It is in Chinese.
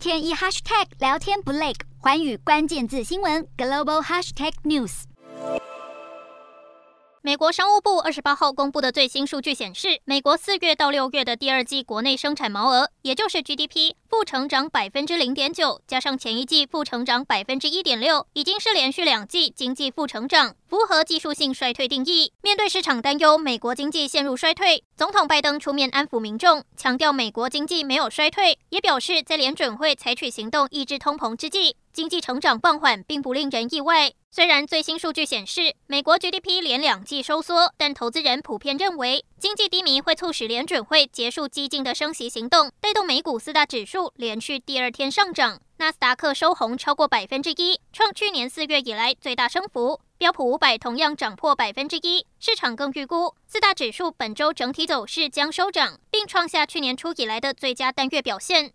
天一 hashtag 聊天不累，寰宇关键字新闻 global hashtag news。美国商务部二十八号公布的最新数据显示，美国四月到六月的第二季国内生产毛额，也就是 GDP，负成长百分之零点九，加上前一季负成长百分之一点六，已经是连续两季经济负成长，符合技术性衰退定义。面对市场担忧美国经济陷入衰退，总统拜登出面安抚民众，强调美国经济没有衰退，也表示在联准会采取行动抑制通膨之际，经济成长放缓并不令人意外。虽然最新数据显示美国 GDP 连两季收缩，但投资人普遍认为经济低迷会促使联准会结束激进的升息行动，带动美股四大指数连续第二天上涨。纳斯达克收红超过百分之一，创去年四月以来最大升幅。标普五百同样涨破百分之一，市场更预估四大指数本周整体走势将收涨，并创下去年初以来的最佳单月表现。